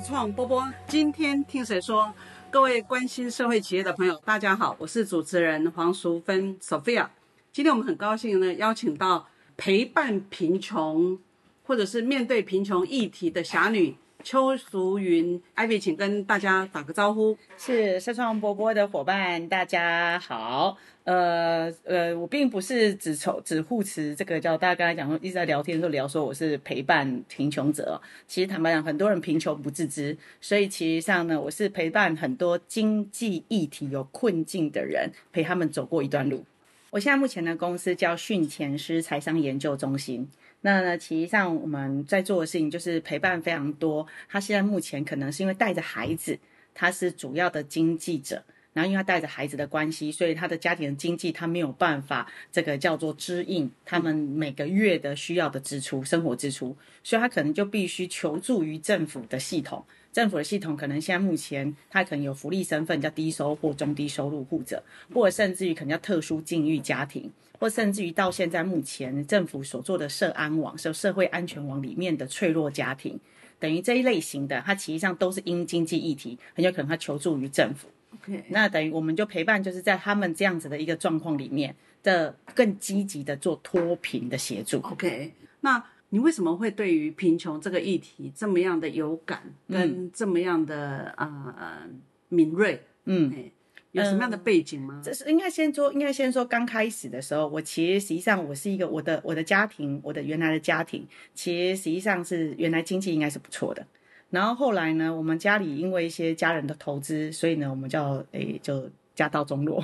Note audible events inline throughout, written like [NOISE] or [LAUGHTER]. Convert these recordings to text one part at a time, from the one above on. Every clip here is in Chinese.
创波波，今天听谁说？各位关心社会企业的朋友，大家好，我是主持人黄淑芬 Sophia。今天我们很高兴呢，邀请到陪伴贫穷或者是面对贫穷议题的侠女邱淑云，Ivy，请跟大家打个招呼。是社创波波的伙伴，大家好。呃呃，我并不是只筹只护持这个叫大家刚才讲一直在聊天的时候聊说我是陪伴贫穷者。其实坦白讲，很多人贫穷不自知，所以其实上呢，我是陪伴很多经济议题有困境的人，陪他们走过一段路。我现在目前的公司叫训前师财商研究中心。那呢，其实上我们在做的事情就是陪伴非常多。他现在目前可能是因为带着孩子，他是主要的经济者。然后因为他带着孩子的关系，所以他的家庭的经济他没有办法这个叫做支应他们每个月的需要的支出、生活支出，所以他可能就必须求助于政府的系统。政府的系统可能现在目前他可能有福利身份叫低收或中低收入户者，或者甚至于可能叫特殊境遇家庭，或甚至于到现在目前政府所做的社安网、社社会安全网里面的脆弱家庭，等于这一类型的，它其实上都是因经济议题，很有可能他求助于政府。OK，那等于我们就陪伴，就是在他们这样子的一个状况里面的更积极的做脱贫的协助。OK，那你为什么会对于贫穷这个议题这么样的有感，跟这么样的呃敏锐？嗯，哎，有什么样的背景吗？这是应该先说，应该先说刚开始的时候，我其实实际上我是一个我的我的家庭，我的原来的家庭，其实实际上是原来经济应该是不错的。然后后来呢，我们家里因为一些家人的投资，所以呢，我们叫诶就家道中落，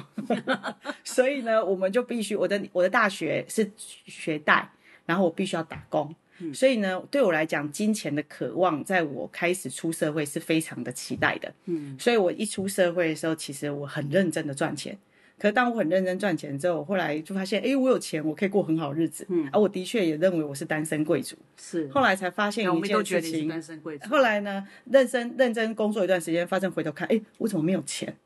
[LAUGHS] 所以呢，我们就必须我的我的大学是学贷，然后我必须要打工。所以呢，对我来讲，金钱的渴望，在我开始出社会是非常的期待的。嗯，所以我一出社会的时候，其实我很认真的赚钱。可是当我很认真赚钱之后，我后来就发现，哎，我有钱，我可以过很好日子。嗯，而我的确也认为我是单身贵族。是，后来才发现我一件事情。单身贵族。后来呢，认真认真工作一段时间，发现回头看，哎，我怎么没有钱？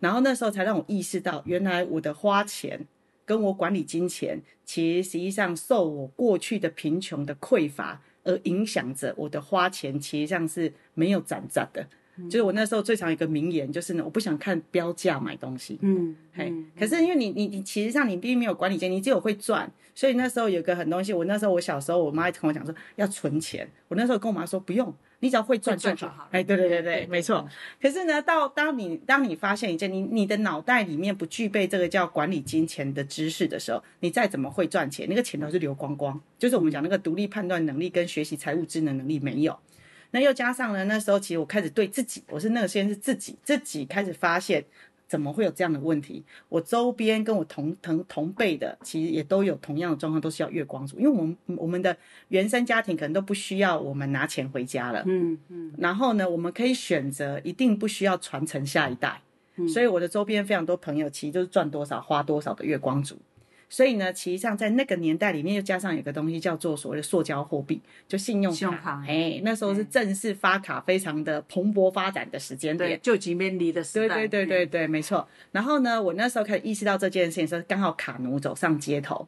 然后那时候才让我意识到，原来我的花钱跟我管理金钱，其实实际上受我过去的贫穷的匮乏而影响着我的花钱，实际上是没有攒攒的。就是我那时候最常有一个名言，就是呢，我不想看标价买东西。嗯，嘿，可是因为你你你其实上你并没有管理钱，你只有会赚，所以那时候有个很多东西，我那时候我小时候我妈跟我讲说要存钱，我那时候跟我妈说不用，你只要会赚就好会赚就好。哎，对对对对，没错。可是呢，到当你当你发现一件你你的脑袋里面不具备这个叫管理金钱的知识的时候，你再怎么会赚钱，那个钱都是流光光，就是我们讲那个独立判断能力跟学习财务智能能力没有。那又加上呢，那时候其实我开始对自己，我是那个先是自己自己开始发现，怎么会有这样的问题？我周边跟我同同同辈的，其实也都有同样的状况，都是要月光族，因为我们我们的原生家庭可能都不需要我们拿钱回家了，嗯嗯，然后呢，我们可以选择，一定不需要传承下一代，所以我的周边非常多朋友，其实就是赚多少花多少的月光族。所以呢，其实上在那个年代里面，又加上有个东西叫做所谓的塑胶货币，就信用卡。信用卡哎，那时候是正式发卡非常的蓬勃发展的时间点对，。就几面离的时对代。对对对对，没错。然后呢，我那时候开始意识到这件事情的时候，刚好卡奴走上街头，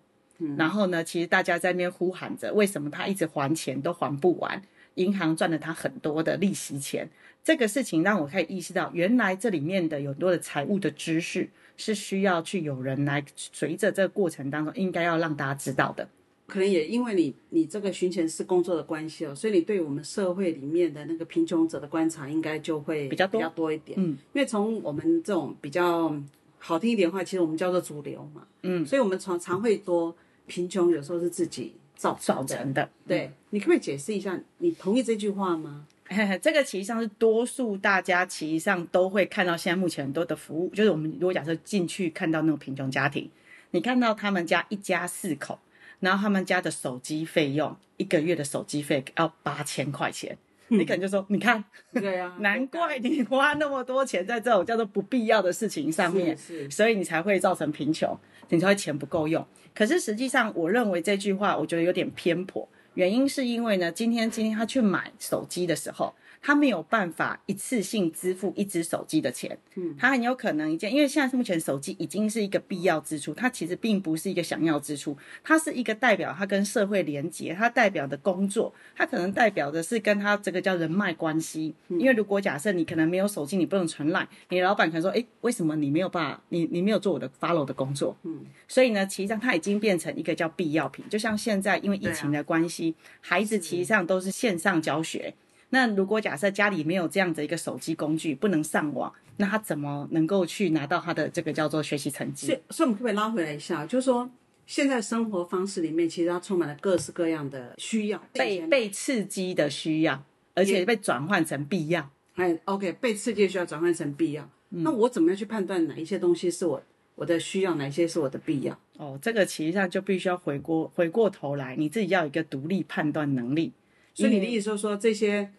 然后呢，其实大家在那边呼喊着，为什么他一直还钱都还不完？银行赚了他很多的利息钱。这个事情让我开始意识到，原来这里面的有很多的财务的知识是需要去有人来随着这个过程当中，应该要让大家知道的。可能也因为你你这个巡前是工作的关系哦，所以你对我们社会里面的那个贫穷者的观察应该就会比较多比较多一点。嗯，因为从我们这种比较好听一点的话，其实我们叫做主流嘛。嗯，所以我们常常会多贫穷，有时候是自己造造成的。成的。对，你可不可以解释一下？你同意这句话吗？[LAUGHS] 这个其实上是多数大家其实上都会看到，现在目前很多的服务，就是我们如果假设进去看到那种贫穷家庭，你看到他们家一家四口，然后他们家的手机费用一个月的手机费要八千块钱，你可能就说，你看，对啊，难怪你花那么多钱在这种叫做不必要的事情上面，是是。所以你才会造成贫穷，你才会钱不够用。可是实际上，我认为这句话我觉得有点偏颇，原因是因为呢，今天今天他去买手机的时候，他没有办法一次性支付一只手机的钱，嗯，他很有可能一件，因为现在目前手机已经是一个必要支出，它其实并不是一个想要支出，它是一个代表它跟社会连接，它代表的工作，它可能代表的是跟他这个叫人脉关系。因为如果假设你可能没有手机，你不能传赖，你老板可能说，诶，为什么你没有办法，你你没有做我的 follow 的工作？嗯，所以呢，其实上它已经变成一个叫必要品，就像现在因为疫情的关系，孩子其实上都是线上教学。那如果假设家里没有这样的一个手机工具，不能上网，那他怎么能够去拿到他的这个叫做学习成绩？所以，所以我们可不可以拉回来一下，就是说，现在生活方式里面其实它充满了各式各样的需要，被被刺激的需要，而且被转换成必要。哎，OK，被刺激需要转换成必要。那我怎么样去判断哪一些东西是我我的需要，哪一些是我的必要？哦，这个其实上就必须要回过回过头来，你自己要有一个独立判断能力。所以你的意思就是说，这些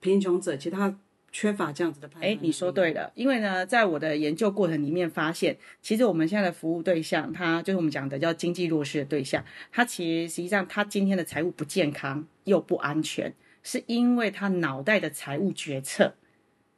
贫穷者其实他缺乏这样子的判断。哎，你说对了，因为呢，在我的研究过程里面发现，其实我们现在的服务对象，他就是我们讲的叫经济弱势的对象，他其实实际上他今天的财务不健康又不安全，是因为他脑袋的财务决策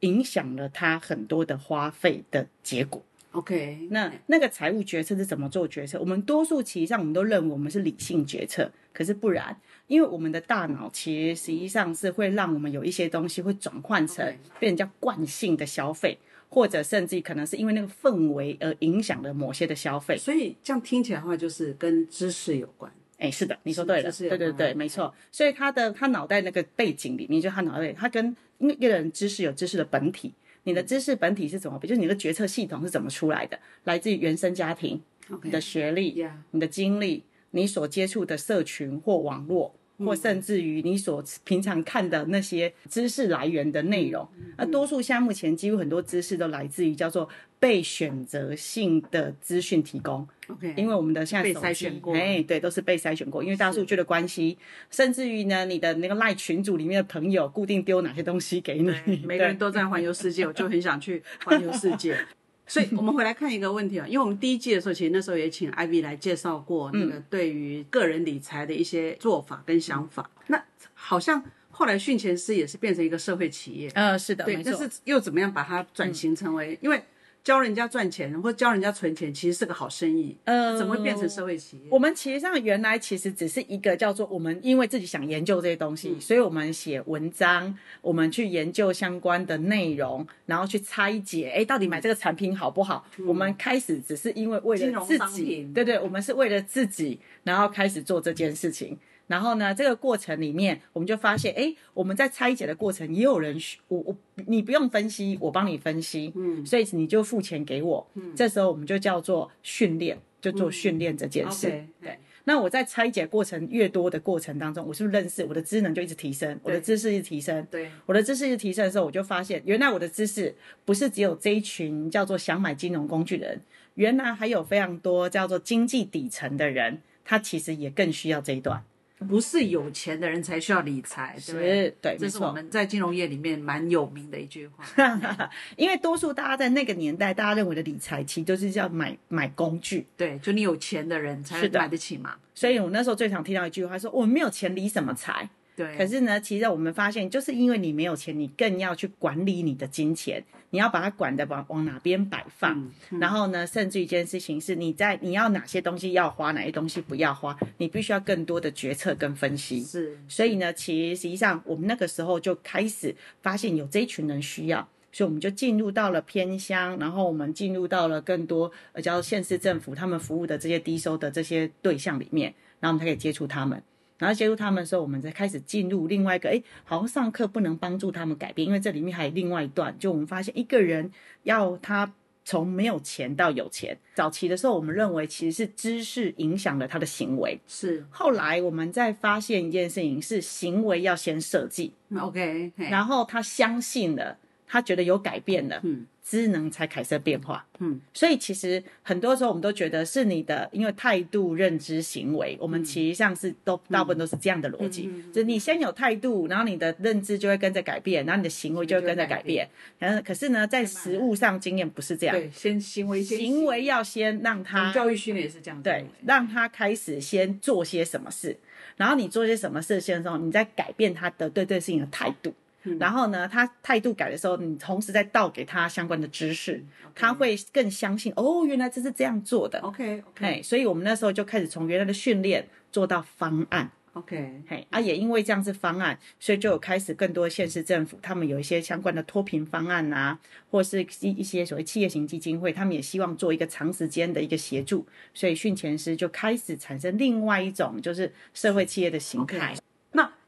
影响了他很多的花费的结果。OK，那那个财务决策是怎么做决策？我们多数其实上我们都认为我们是理性决策，可是不然，因为我们的大脑其实实际上是会让我们有一些东西会转换成变成叫惯性的消费，或者甚至可能是因为那个氛围而影响了某些的消费。所以这样听起来的话，就是跟知识有关。哎，是的，你说对了，对对对，没错。所以他的他脑袋那个背景里面，就他脑袋，他跟因为一个人知识有知识的本体，你的知识本体是怎么？就是你的决策系统是怎么出来的？来自于原生家庭、你的学历、你的经历、你所接触的社群或网络，或甚至于你所平常看的那些知识来源的内容。那多数现在目前几乎很多知识都来自于叫做被选择性的资讯提供。OK，因为我们的现在被手机筛选过哎，对，都是被筛选过，因为大数据的关系，甚至于呢，你的那个赖群组里面的朋友固定丢哪些东西给你，[LAUGHS] 每个人都在环游世界，我就很想去环游世界。[LAUGHS] [LAUGHS] 所以我们回来看一个问题啊，因为我们第一季的时候，其实那时候也请 Ivy 来介绍过那个对于个人理财的一些做法跟想法。那好像后来训前师也是变成一个社会企业，呃，是的，对，但是又怎么样把它转型成为？因为教人家赚钱或教人家存钱，其实是个好生意，呃怎么会变成社会企业？我们其实上原来其实只是一个叫做我们因为自己想研究这些东嗯西，所以我们写文章，我们去研究相关的内容，然后去拆解，哎，到底买这个产品好不好？我们开始只是因为为了自己对对，我们是为了自己，然后开始做这件事情。然后呢，这个过程里面，我们就发现，哎，我们在拆解的过程，也有人需我我你不用分析，我帮你分析，嗯，所以你就付钱给我，嗯，这时候我们就叫做训练，就做训练这件事。对。那我在拆解过程越多的过程当中，我是不是认识我的知能就一直提升，我的知识一直提升，对，我的知识一直提升的时候，我就发现原来我的知识不是只有这一群叫做想买金融工具的人，原来还有非常多叫做经济底层的人，他其实也更需要这一段。不是有钱的人才需要理财，对不对？这是我们在金融业里面蛮有名的一句话。[LAUGHS] 因为多数大家在那个年代，大家认为的理财其实都是叫买买工具，对，就你有钱的人才买得起嘛。所以我那时候最常听到一句话说：“我们没有钱理什么财？”对，可是呢，其实我们发现，就是因为你没有钱，你更要去管理你的金钱，你要把它管的往往哪边摆放。然后呢，甚至一件事情是你在你要哪些东西要花，哪些东西不要花，你必须要更多的决策跟分析。是所以呢，其实实际上我们那个时候就开始发现有这一群人需要，所以我们就进入到了偏乡，然后我们进入到了更多呃叫县市政府他们服务的这些低收的这些对象里面，然后我们才可以接触他们。然后接触他们的时候，我们才开始进入另外一个，哎，好像上课不能帮助他们改变，因为这里面还有另外一段，就我们发现一个人要他从没有钱到有钱，早期的时候我们认为其实是知识影响了他的行为，是后来我们再发现一件事情是行为要先设计，嗯，OK，然后他相信了。他觉得有改变了，嗯，知能才产生变化，嗯，所以其实很多时候我们都觉得是你的，因为态度、认知、行为，我们其实上是都大部分都是这样的逻辑，就是你先有态度，然后你的认知就会跟着改变，然后你的行为就会跟着改变，然后可是呢，在实物上经验不是这样，对，先行为先行为。要先让他教育训练也是这样，对，让他开始先做些什么事，然后你做些什么事情的时候，你再改变他的对这事情的态度。然后呢，他态度改的时候，你同时再倒给他相关的知识，他会更相信哦，原来这是这样做的。OK 哎，OK 所以我们那时候就开始从原来的训练做到方案。OK，嘿，啊，也因为这样是方案，所以就有开始更多县市政府，他们有一些相关的脱贫方案呐、或是一一些所谓企业型基金会，他们也希望做一个长时间的一个协助，所以训前师就开始产生另外一种就是社会企业的形态。那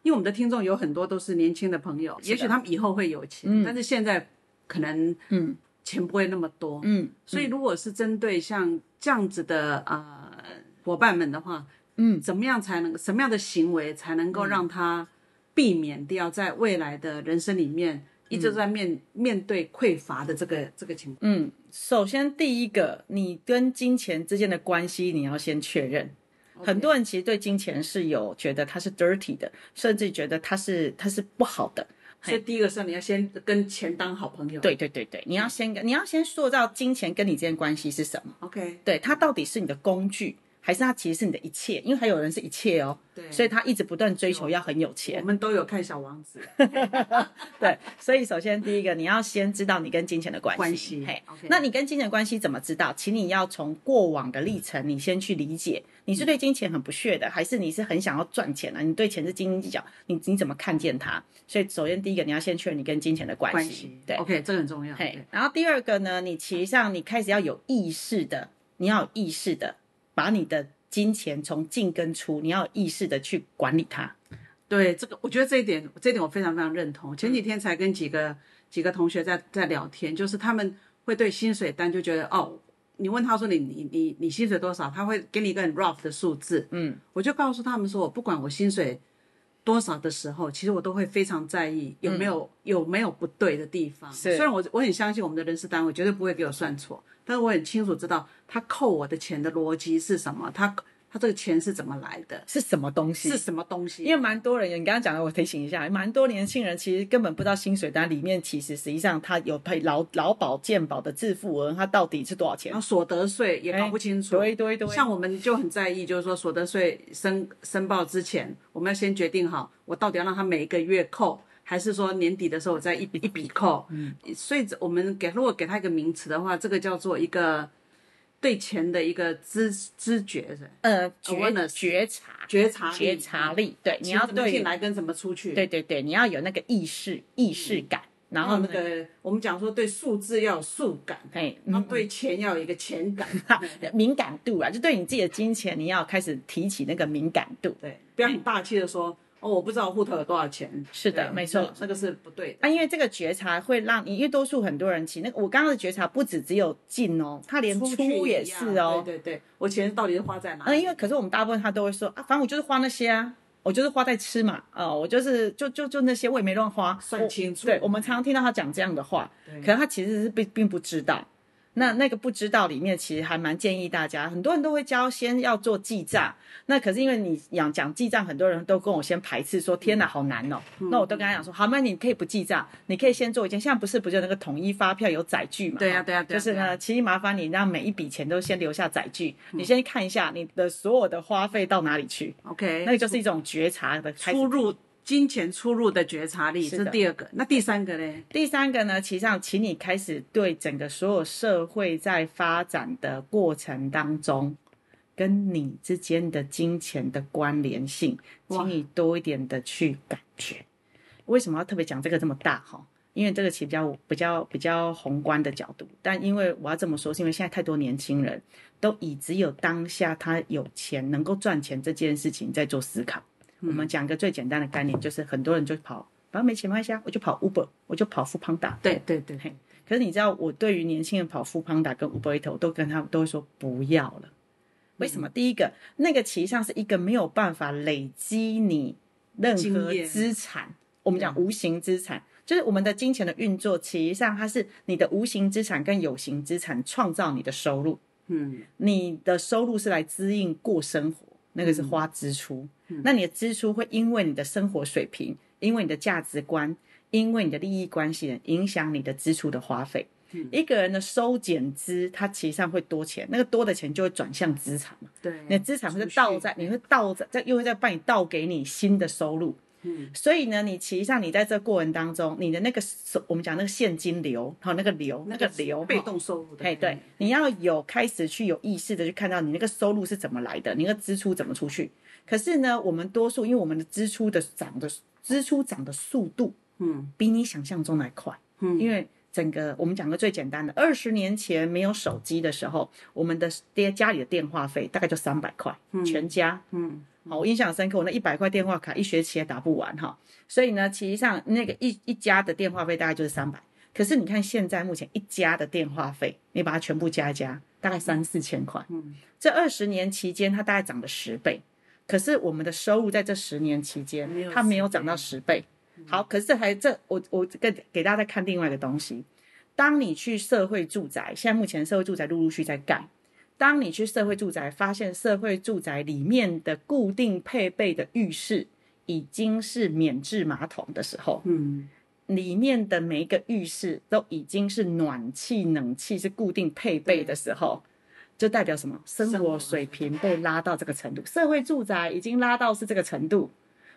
因为我们的听众有很多都是年轻的朋友，也许他们以后会有钱，但是现在可能嗯。钱不会那么多，嗯，所以如果是针对像这样子的呃伙伴们的话，嗯，怎么样才能什么样的行为才能够让他避免掉在未来的人生里面一直在面、面对匮乏的这个这个情况？嗯，首先第一个，你跟金钱之间的关系你要先确认。很多人其实对金钱是有觉得它是 dirty 的，甚至觉得它是它是不好的。所以第一个是你要先跟钱当好朋友。对对对对，你要先跟你要先塑造金钱跟你之间关系是什么？，OK，对，它到底是你的工具，还是他其实是你的一切？因为还有人是一切哦，对所以他一直不断追求要很有钱我钱。们都有看小王子 [LAUGHS] 对，所以首先第一个，你要先知道你跟金钱的关系。关系嘿 OK 那你跟金钱关系怎么知道？请你要从过往的历程，你先去理解，你是对金钱很不屑的，还是你是很想要赚钱的？你对钱是斤斤计较，你你怎么看见它？所以首先第一个，你要先确认你跟金钱的关系。关系，对，OK，这个很重要。嘿，然后第二个呢，你其实上你开始要有意识的，你要有意识的把你的金钱从进跟出，你要有意识的去管理它。对这个，我觉得这一点，这一点我非常非常认同。前几天才跟几个几个同学在在聊天，就是他们会对薪水单就觉得哦，你问他说你你你你薪水多少，他会给你一个很 rough 的数字，嗯，我就告诉他们说，我不管我薪水多少的时候，其实我都会非常在意有没有、有没有不对的地方。虽然我我很相信我们的人事单位绝对不会给我算错，但是我很清楚知道他扣我的钱的逻辑是什么，他他这个钱是怎么来的，是什么东西？是什么东西？因为蛮多人，你刚刚讲的，我提醒一下，蛮多年轻人其实根本不知道薪水单里面其实实际上他有配劳劳保健保的自付额，他到底是多少钱然后？所得税也搞不清楚。对对对，像我们就很在意，就是说所得税申申报之前，我们要先决定好，我到底要让他每一个月扣，还是说年底的时候我再一笔一笔扣。嗯，所以我们给如果给他一个名词的话，这个叫做一个对钱的一个知知觉是呃觉觉察觉察力觉察力，对，你要钱怎么对进来跟怎么出去。对对对，你要有那个意识意识感，然后那个我们讲说对数字要有数感，嘿，然后对钱要有一个钱感。[LAUGHS] 敏感度啊，就对你自己的金钱，你要开始提起那个敏感度。对，不要很大气的说哦，我不知道我户头有多少钱。是的没错那那个是不对的。啊，因为这个觉察会让你，因为多数很多人其实那个我刚刚的觉察不止只有进哦，他连出也是哦。对对对，我钱到底是花在哪？嗯，因为可是我们大部分他都会说啊，反正我就是花那些啊，我就是花在吃嘛，哦，我就是就就就那些，我也没乱花，算清楚对，我们常常听到他讲这样的话，可是他其实是并并不知道。那那个不知道里面，其实还蛮建议大家，很多人都会教先要做记账。那可是因为你讲讲记账，很多人都跟我先排斥说，天哪，好难哦。嗯那我都跟他讲说，好，那你可以不记账，你可以先做一件。现在不是不就那个统一发票有载具嘛？对呀对呀对呀就是呢，其实麻烦你让每一笔钱都先留下载具，你先看一下你的所有的花费到哪里去，OK，那个就是一种觉察的出入金钱出入的觉察力，这是第二个。那第三个呢？第三个呢，其实上，请你开始对整个所有社会在发展的过程当中，跟你之间的金钱的关联性，请你多一点的去感觉。为什么要特别讲这个这么大哈？因为这个其实比较比较比较宏观的角度，但因为我要这么说，是因为现在太多年轻人都以只有当下他有钱能够赚钱这件事情在做思考。我们讲个最简单的概念，就是很多人就跑，反正没钱没关系啊，我就跑 Uber，我就跑富邦达。对对对，可是你知道，我对于年轻人跑富邦达跟 Uber Eats，我都跟他们都会说不要了。为什么？第一个，那个其实上是一个没有办法累积你任何资产，我们讲无形资产，就是我们的金钱的运作，其实上它是你的无形资产跟有形资产创造你的收入。嗯，你的收入是来滋应过生活，那个是花支出。那你的支出会因为你的生活水平，因为你的价值观，因为你的利益关系，影响你的支出的花费。一个人的收减资，它其实上会多钱，那个多的钱就会转向资产嘛。对，你的资产会倒在，你会倒在，再又会再帮你倒给你新的收入。嗯，所以呢，你其实上你在这过程当中，你的那个收，我们讲那个现金流，还有那个流，那个流被动收入的，哎，对，，你要有开始去有意识的去看到你那个收入是怎么来的，你那个支出怎么出去。可是呢，我们多数因为我们的支出的涨的支出涨的速度嗯。比你想象中来快，嗯。因为整个我们讲个最简单的，二十年前没有手机的时候，我们的爹家里的电话费大概就三百块，全家，嗯好，我印象深刻，我那一百块电话卡一学期也打不完哈，所以呢，其实上那个一一家的电话费大概就是三百。可是你看现在目前一家的电话费，你把它全部加加，大概三四千块。嗯，这二十年期间，它大概涨了十倍。可是我们的收入在这十年期间，它没有涨到十倍。好，可是这还这我我给给大家再看另外一个东西。当你去社会住宅，现在目前社会住宅陆陆续在盖。当你去社会住宅，发现社会住宅里面的固定配备的浴室已经是免治马桶的时候，嗯里面的每一个浴室都已经是暖气、冷气是固定配备的时候，就代表什么？生活水平被拉到这个程度，社会住宅已经拉到是这个程度，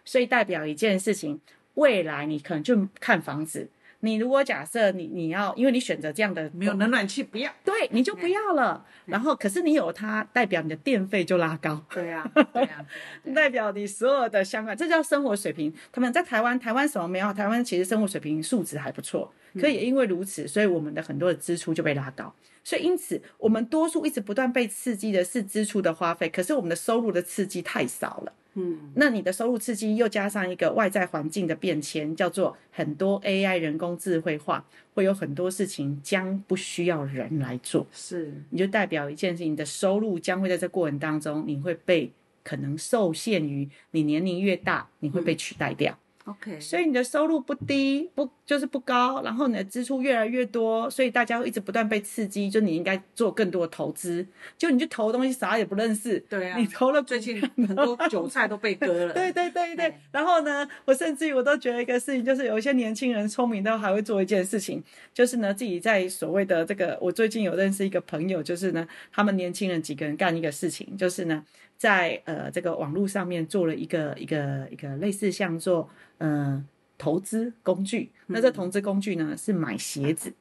所以代表一件事情，未来你可能就看房子。你如果假设你你要，因为你选择这样的没有冷暖气不要，对，你就不要了。然后，可是你有它，代表你的电费就拉高。对呀 [LAUGHS] 对呀代表你所有的相关，这叫生活水平。他们在台湾，台湾什么没有？台湾其实生活水平素质还不错，可也因为如此，所以我们的很多的支出就被拉高。所以因此，我们多数一直不断被刺激的是支出的花费，可是我们的收入的刺激太少了。嗯那你的收入刺激又加上一个外在环境的变迁，叫做很多 AI 人工智慧化，会有很多事情将不需要人来做。是，你就代表一件事情，你的收入将会在这过程当中，你会被可能受限于你年龄越大，你会被取代掉。OK，所以你的收入不低，不就是不高，然后你的支出越来越多，所以大家会一直不断被刺激，就你应该做更多的投资，就你去投的东西啥也不认识，对啊你投了最近很多韭菜都被割了，[LAUGHS] 对对对对哎，然后呢，我甚至于我都觉得一个事情，就是有一些年轻人聪明到还会做一件事情，就是呢自己在所谓的这个，我最近有认识一个朋友，就是呢他们年轻人几个人干一个事情，就是呢在呃这个网络上面做了一个一个一个类似像做呃投资工具，那这投资工具呢是买鞋子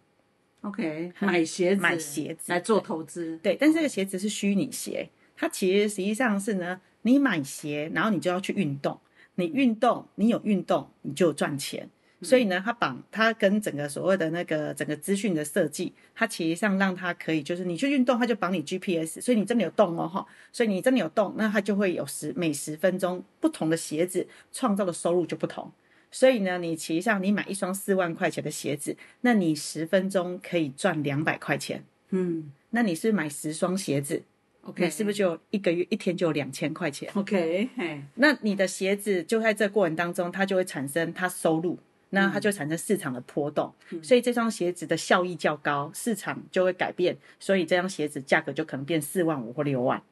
，OK，买鞋子，买鞋子。来做投资，对，但是这个鞋子是虚拟鞋，它其实实际上是呢，你买鞋，然后你就要去运动，你运动，你有运动，你就有赚钱。所以呢，它绑它跟整个所谓的那个整个资讯的设计，它其实上让它可以就是你去运动，它就绑你 GPS，所以你真的有动哦哈，所以你真的有动，那它就会有十每十分钟不同的鞋子创造的收入就不同。所以呢，你其实上你买一双四万块钱的鞋子，那你十分钟可以赚两百块钱。嗯那你是买十双鞋子，OK，你是不是就一个月一天就有两千块钱？OK？嘿，那你的鞋子就在这过程当中，它就会产生它收入，那它就产生市场的波动，所以这双鞋子的效益较高，市场就会改变，所以这双鞋子价格就可能变四万五或六万，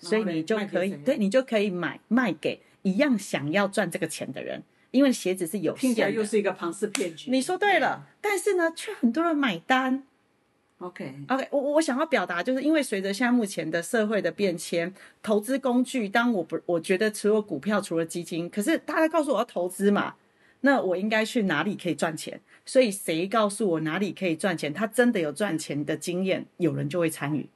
所以你就可以，对你就可以买卖给一样想要赚这个钱的人，因为鞋子是有听起来限的。又是一个庞氏骗局。你说对了，但是呢，却很多人买单。，OK，OK，我我我想要表达，就是因为随着现在目前的社会的变迁，投资工具，当我不我觉得除了股票，除了基金，可是大家告诉我要投资嘛，那我应该去哪里可以赚钱？所以谁告诉我哪里可以赚钱，他真的有赚钱的经验，有人就会参与。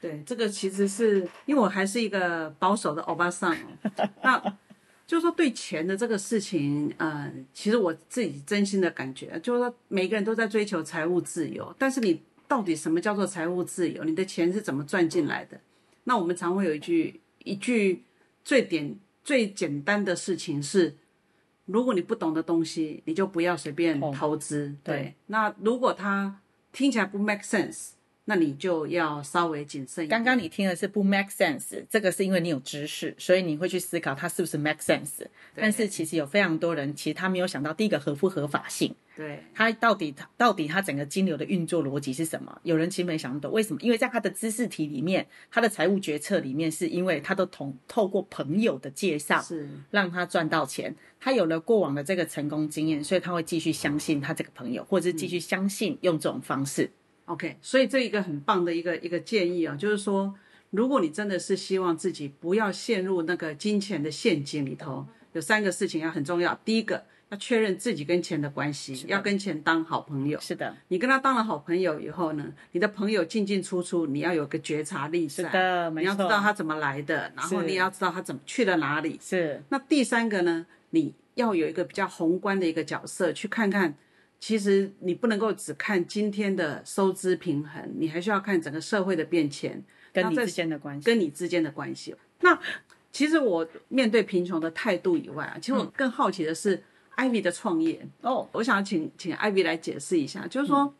对，这个其实是因为我还是一个保守的欧巴桑哦，[LAUGHS] 那就是说对钱的这个事情，呃，其实我自己真心的感觉，就是说每个人都在追求财务自由，但是你到底什么叫做财务自由？你的钱是怎么赚进来的？那我们常会有一句一句最简最简单的事情是，如果你不懂的东西，你就不要随便投资。对，那如果它听起来不 make sense。那你就要稍微谨慎。刚刚你听的是不 make sense，这个是因为你有知识，所以你会去思考它是不是 make sense。但是其实有非常多人，其实他没有想到第一个合不合法性，对他到底他到底他整个金流的运作逻辑是什么？有人其实没想懂，为什么？因为在他的知识题里面，他的财务决策里面，是因为他都同透过朋友的介绍，是让他赚到钱。他有了过往的这个成功经验，所以他会继续相信他这个朋友，或者是继续相信用这种方式。OK，所以这一个很棒的一个一个建议啊，就是说，如果你真的是希望自己不要陷入那个金钱的陷阱里头，有三个事情要很重要。第一个，要确认自己跟钱的关系，要跟钱当好朋友。是的，你跟他当了好朋友以后呢，你的朋友进进出出，你要有个觉察力在，是的没你要知道他怎么来的，然后你也要知道他怎么去了哪里。是那第三个呢，你要有一个比较宏观的一个角色，去看看，其实你不能够只看今天的收支平衡，你还需要看整个社会的变迁跟你之间的关系。跟你之间的关系。那其实我面对贫穷的态度以外啊，其实我更好奇的是、Ivy 的创业。哦，我想请请 Ivy 来解释一下，就是说。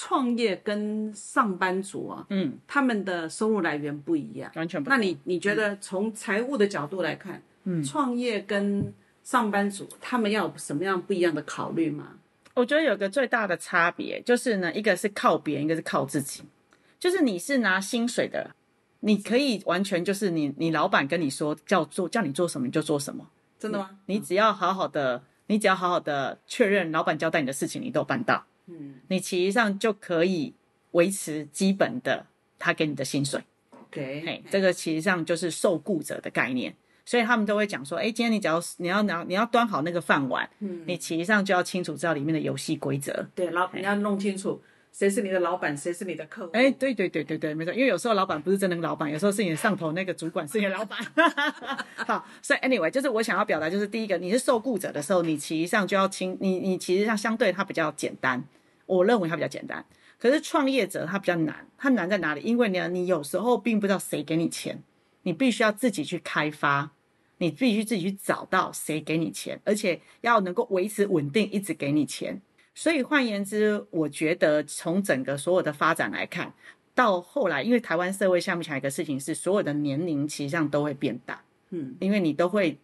创业跟上班族啊，嗯，他们的收入来源不一样。完全不同。那你你觉得从财务的角度来看，嗯，创业跟上班族他们要有什么样不一样的考虑吗？我觉得有个最大的差别就是呢，一个是靠别人，一个是靠自己。就是你是拿薪水的，你可以完全就是你你老板跟你说叫做叫你做什么你就做什么，真的吗？你只要好好的，你只要好好的确认老板交代你的事情你都有办到，嗯你其实上就可以维持基本的他给你的薪水。，OK，嘿，这个其实上就是受雇者的概念，所以他们都会讲说，哎，今天你只要你要拿你要端好那个饭碗，嗯，你其实上就要清楚知道里面的游戏规则。对，老你要弄清楚谁是你的老板，谁是你的客户。哎，对对对对对，没错，因为有时候老板不是真的老板，有时候是你的上头那个主管是你的老板。[LAUGHS] [LAUGHS] 好，所以 anyway，就是我想要表达，就是第一个，你是受雇者的时候，你其实上就要清，你你其实上相对它比较简单，我认为它比较简单。可是创业者他比较难，他难在哪里？因为呢，你有时候并不知道谁给你钱，你必须要自己去开发，你必须自己去找到谁给你钱，而且要能够维持稳定，一直给你钱。所以换言之，我觉得从整个所有的发展来看，到后来，因为台湾社会下目前有一个事情是，所有的年龄其实上都会变大，嗯，因为你都会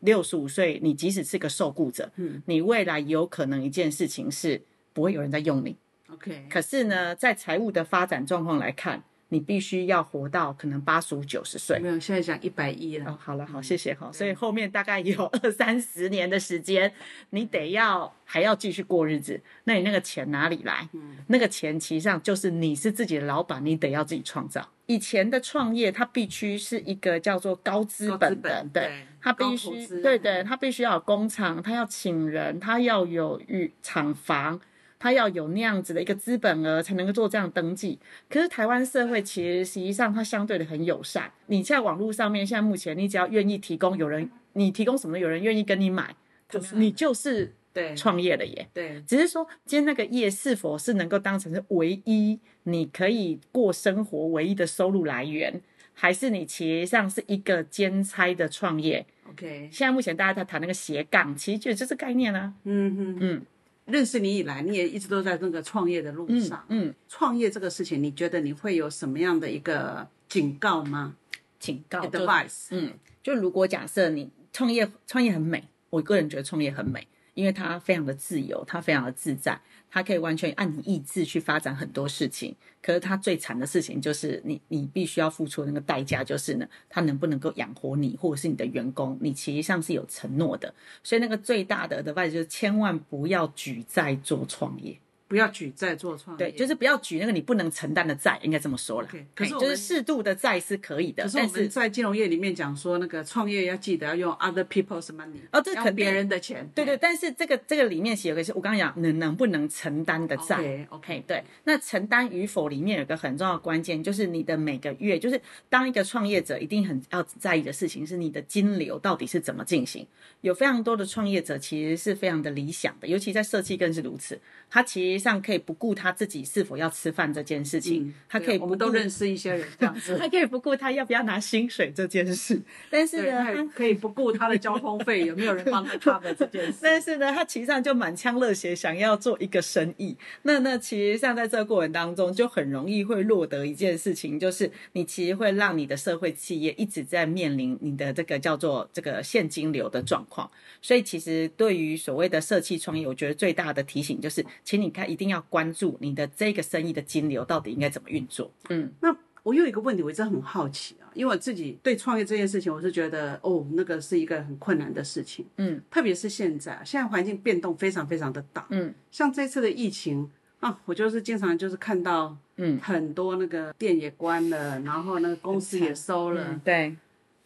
六十五岁，你即使是个受雇者，嗯，你未来有可能一件事情是不会有人在用你，OK，可是呢，在财务的发展状况来看，你必须要活到可能八十五、九十岁。没有，现在讲一百一了。哦，好了，好，谢谢哈。所以后面大概有二三十年的时间，你得要还要继续过日子。那你那个钱哪里来？那个钱其实上就是你是自己的老板，你得要自己创造。以前的创业，它必须是一个叫做高资本的，对本对，它必须对对，它必须要有工厂，它要请人，它要有与厂房。它要有那样子的一个资本额，才能够做这样登记。可是台湾社会其实实际上它相对的很友善。你在网络上面，现在目前你只要愿意提供，有人你提供什么，有人愿意跟你买，就是你就是对创业了耶。对只是说，今天那个业是否是能够当成是唯一你可以过生活唯一的收入来源，还是你其实上是一个兼差的创业？，OK，现在目前大家在谈那个斜杠，其实就是概念啊。嗯嗯嗯认识你以来，你也一直都在那个创业的路嗯上。嗯，创业这个事情，你觉得你会有什么样的一个警告吗警告？Advice，嗯，就如果假设你创业，创业很美，我个人觉得创业很美，因为它非常的自由，它非常的自在，他可以完全按你意志去发展很多事情。可是他最惨的事情就是你，你必须要付出那个代价就是呢，他能不能够养活你，或者是你的员工，你其实上是有承诺的。所以那个最大的 advice 就是千万不要举债做创业。不要举债做创业。对，就是不要举那个你不能承担的债，应该这么说了 OK，。可是嘿就是我们适度的债是可以的，可是我们在金融业里面讲说，那个创业要记得要用 other people's money，哦这肯别人的钱。对对，但是这个这个里面写有个是我刚刚讲能能不能承担的债。OK 对，那承担与否里面有一个很重要的关键，就是你的每个月，就是当一个创业者一定很要在意的事情是你的金流到底是怎么进行。有非常多的创业者其实是非常的理想的，尤其在设计更是如此。他其实实上可以不顾他自己是否要吃饭这件事情，他可以我们都认识一些人这样子，[LAUGHS] 他可以不顾他要不要拿薪水这件事，[LAUGHS] 但是，呢，他可以不顾他的交通费有没有人帮他 [LAUGHS] cover 这件事。但是呢，他其实上就满腔热血想要做一个生意。那那其实上在这个过程当中，就很容易会落得一件事情，就是你其实会让你的社会企业一直在面临你的这个叫做这个现金流的状况。所以其实对于所谓的社企创业，我觉得最大的提醒就是，请你看一定要关注你的这个生意的金流到底应该怎么运作。嗯，那我有一个问题，我一直很好奇啊，因为我自己对创业这件事情，我是觉得哦，那个是一个很困难的事情。嗯，特别是现在，现在环境变动非常非常的大。嗯，像这次的疫情啊，我就是经常就是看到，嗯，很多那个店也关了，然后那个公司也收了。嗯，对。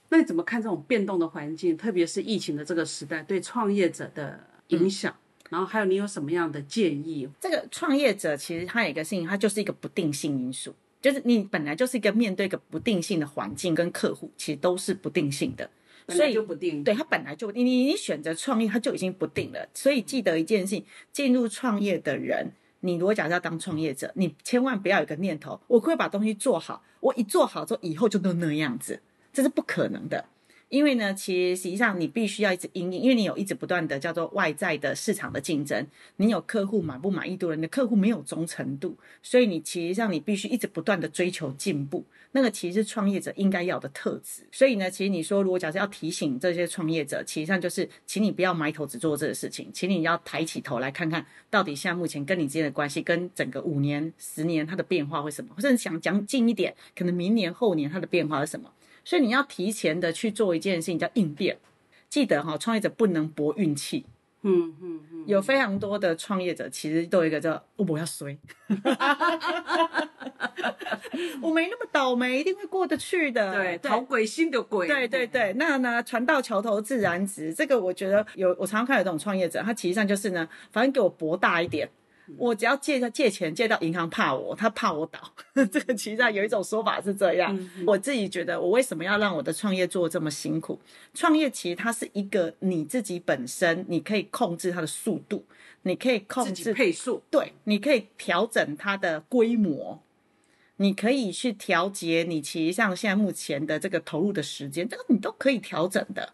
那你怎么看这种变动的环境，特别是疫情的这个时代对创业者的影响？然后还有你有什么样的建议？这个创业者其实他有一个事情，他就是一个不定性因素，就是你本来就是一个面对一个不定性的环境跟客户，其实都是不定性的，所以就不定。对他本来就你你你选择创业，他就已经不定了。所以记得一件事情，进入创业的人，你如果假设要当创业者，你千万不要有个念头，我会把东西做好，我一做好之后，以后就都那样子，这是不可能的。因为呢，其实实际上你必须要一直因应，因为你有一直不断的叫做外在的市场的竞争，你有客户满不满意度，你的客户没有忠诚度，所以你其实上你必须一直不断的追求进步，那个其实是创业者应该要的特质。所以呢，其实你说如果假设要提醒这些创业者，其实上就是，请你不要埋头只做这个事情，请你要抬起头来看看到底现在目前跟你之间的关系，跟整个五年、十年它的变化会什么，甚至想讲近一点，可能明年、后年它的变化是什么。所以你要提前的去做一件事情，叫应变。记得哈，创业者不能搏运气。嗯嗯嗯，有非常多的创业者其实都有一个叫“我要衰 [LAUGHS] [LAUGHS] ”，我没那么倒霉，一定会过得去的。对，讨鬼心的鬼。对对对，那呢，船到桥头自然直。这个我觉得有，我常常看有这种创业者，他其实上就是呢，反正给我博大一点。我只要借借钱借到银行怕我，他怕我倒。[LAUGHS] 这个其实上有一种说法是这样。我自己觉得，我为什么要让我的创业做这么辛苦？创业其实它是一个你自己本身，你可以控制它的速度，你可以控制配速，对，你可以调整它的规模，你可以去调节你其实像现在目前的这个投入的时间，这个你都可以调整的。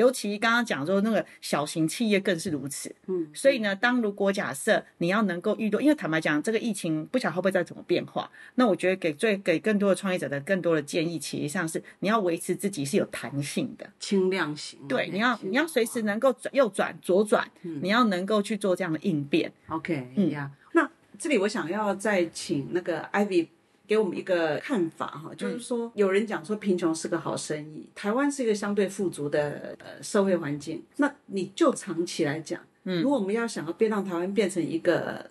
尤其刚刚讲说那个小型企业更是如此，嗯，所以呢，当如果假设你要能够遇到，因为坦白讲，这个疫情不晓得会不会再怎么变化，那我觉得给最给更多的创业者的更多的建议，其实上是你要维持自己是有弹性的，轻量型，对，你要你要随时能够转右转左转，你要能够去做这样的应变。OK，嗯。呀，那这里我想要再请那个 Ivy。给我们一个看法哈，就是说，有人讲说贫穷是个好生意，台湾是一个相对富足的呃社会环境。那你就长期来讲，嗯，如果我们要想要变让台湾变成一个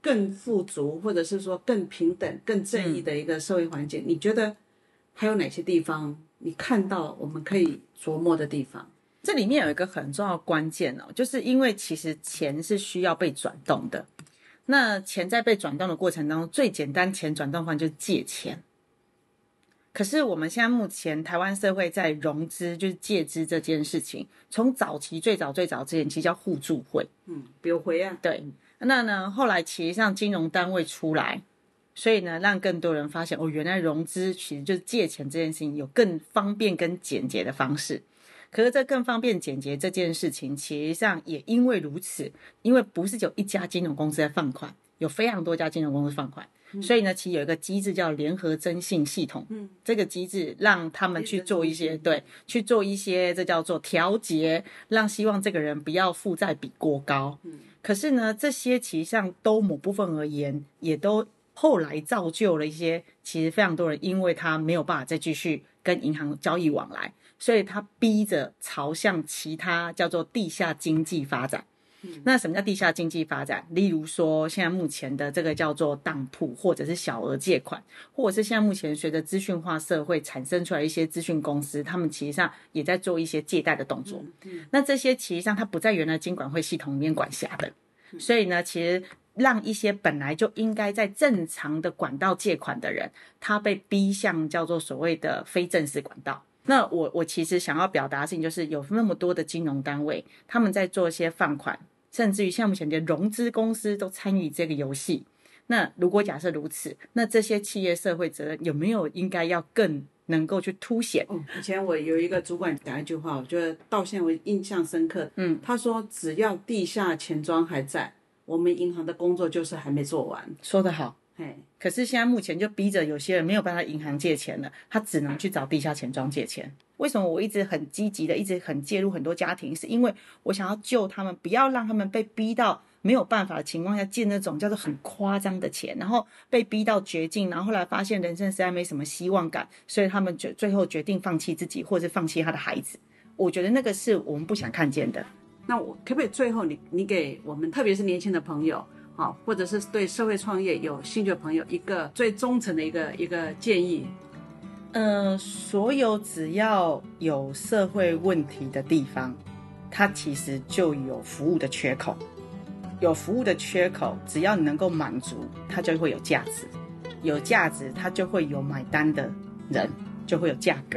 更富足，或者是说更平等、更正义的一个社会环境，你觉得还有哪些地方你看到我们可以琢磨的地方？这里面有一个很重要的关键哦，就是因为其实钱是需要被转动的。那钱在被转动的过程当中，最简单钱转动方就是借钱。可是我们现在目前台湾社会在融资，就是借资这件事情，从早期最早最早之前，其实叫互助会。嗯，比如回啊，对。那呢，后来其实上金融单位出来，所以呢，让更多人发现哦，原来融资其实就是借钱这件事情有更方便跟简洁的方式。可是这更方便简洁这件事情，其实上也因为如此，因为不是只有一家金融公司在放款，有非常多家金融公司放款，所以呢，其实有一个机制叫联合征信系统。嗯，这个机制让他们去做一些对，去做一些这叫做调节，让希望这个人不要负债比过高。嗯，可是呢，这些其实上都某部分而言，也都后来造就了一些，其实非常多人因为他没有办法再继续跟银行交易往来。所以他逼着朝向其他叫做地下经济发展。那什么叫地下经济发展？例如说，现在目前的这个叫做当铺，或者是小额借款，或者是现在目前随着资讯化社会产生出来一些资讯公司，他们其实上也在做一些借贷的动作。那这些其实上它不在原来金管会系统里面管辖的，所以呢，其实让一些本来就应该在正常的管道借款的人，他被逼向叫做所谓的非正式管道。那我我其实想要表达的事情就是，有那么多的金融单位，他们在做一些放款，甚至于像目前的融资公司都参与这个游戏。那如果假设如此，那这些企业社会责任有没有应该要更能够去凸显？哦，以前我有一个主管讲一句话，我觉得到现在我印象深刻。嗯，他说只要地下钱庄还在，我们银行的工作就是还没做完。说得好。嘿，可是现在目前就逼着有些人没有办法银行借钱了，他只能去找地下钱庄借钱。为什么我一直很积极的，一直很介入很多家庭，是因为我想要救他们，不要让他们被逼到没有办法的情况下借那种叫做很夸张的钱，然后被逼到绝境，然后后来发现人生实在没什么希望感，所以他们决最后决定放弃自己，或者是放弃他的孩子。我觉得那个是我们不想看见的。那我可不可以最后你你给我们特别是年轻的朋友，好，或者是对社会创业有兴趣的朋友一个最忠诚的一个一个建议？呃，所有只要有社会问题的地方，它其实就有服务的缺口。有服务的缺口，只要你能够满足，它就会有价值。有价值，它就会有买单的人，就会有价格。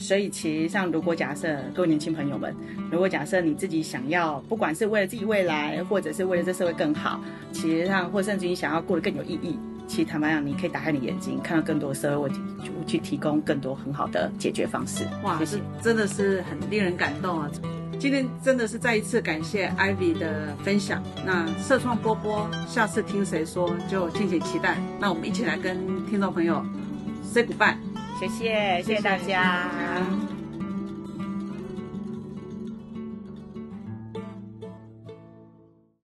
所以，其实上，如果假设各位年轻朋友们，如果假设你自己想要，不管是为了自己未来，或者是为了这社会更好，其实上，或甚至你想要过得更有意义，其实坦白讲，你可以打开你眼睛，看到更多的社会问题，就去提供更多很好的解决方式。哇，谢谢这真的是很令人感动啊！今天真的是再一次感谢 Ivy 的分享。那社创波波，下次听谁说就敬请期待。那我们一起来跟听众朋友 say goodbye。谢谢，谢谢大家。